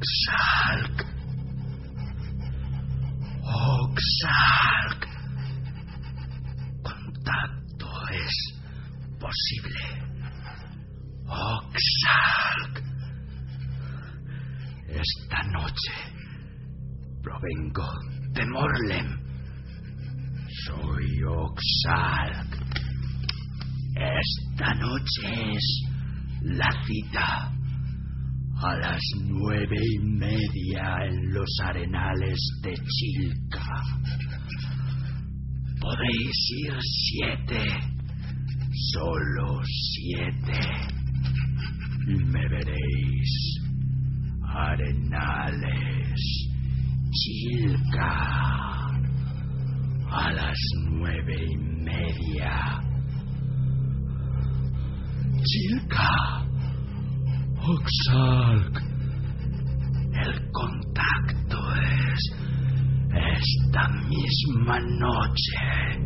Oxalk. Oxalk. Contacto es posible. Oxalk. Esta noche provengo de Morlem. Soy Oxalk. Esta noche es la cita a las nueve y media en los arenales de Chilca. Podéis ir siete, solo siete, y me veréis. Arenales, Chilca, a las nueve y media. Chilca. El contacto es esta misma noche.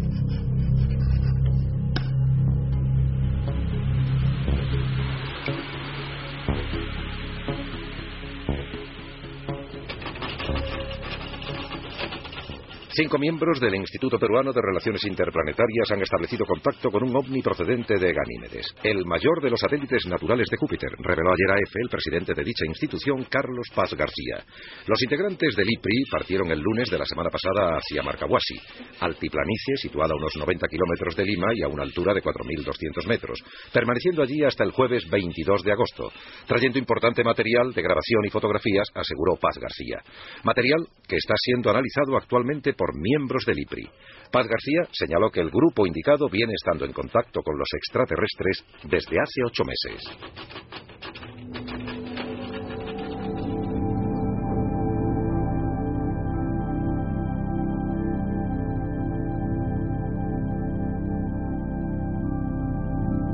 Cinco miembros del Instituto Peruano de Relaciones Interplanetarias han establecido contacto con un ovni procedente de Ganímedes, el mayor de los satélites naturales de Júpiter, reveló ayer a EFE el presidente de dicha institución, Carlos Paz García. Los integrantes del IPRI partieron el lunes de la semana pasada hacia Marcahuasi, altiplanicie situada a unos 90 kilómetros de Lima y a una altura de 4.200 metros, permaneciendo allí hasta el jueves 22 de agosto, trayendo importante material de grabación y fotografías, aseguró Paz García. Material que está siendo analizado actualmente por por miembros del IPRI. Paz García señaló que el grupo indicado viene estando en contacto con los extraterrestres desde hace ocho meses.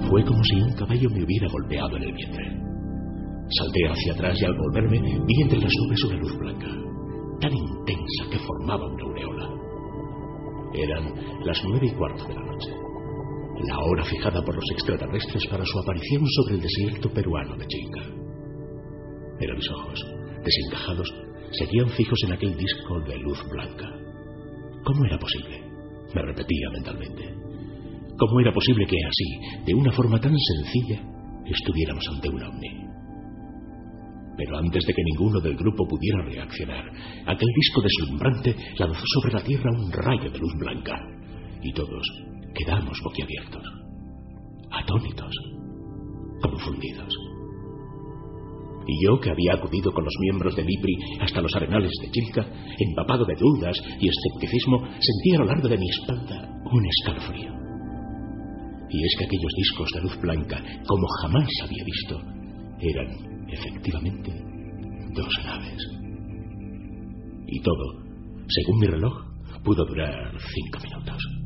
Fue como si un caballo me hubiera golpeado en el vientre. Salté hacia atrás y al volverme vi entre las nubes una luz blanca, tan intensa que formaba una aureola. Eran las nueve y cuarto de la noche, la hora fijada por los extraterrestres para su aparición sobre el desierto peruano de Chilca. Pero mis ojos, desencajados, seguían fijos en aquel disco de luz blanca. ¿Cómo era posible? Me repetía mentalmente. ¿Cómo era posible que así, de una forma tan sencilla, estuviéramos ante un ovni? Pero antes de que ninguno del grupo pudiera reaccionar, aquel disco deslumbrante lanzó sobre la Tierra un rayo de luz blanca. Y todos quedamos boquiabiertos, atónitos, confundidos. Y yo, que había acudido con los miembros del IPRI hasta los arenales de Chilca, empapado de dudas y escepticismo, sentía a lo largo de mi espalda un escalofrío. Y es que aquellos discos de luz blanca, como jamás había visto, eran, efectivamente, dos naves. Y todo, según mi reloj, pudo durar cinco minutos.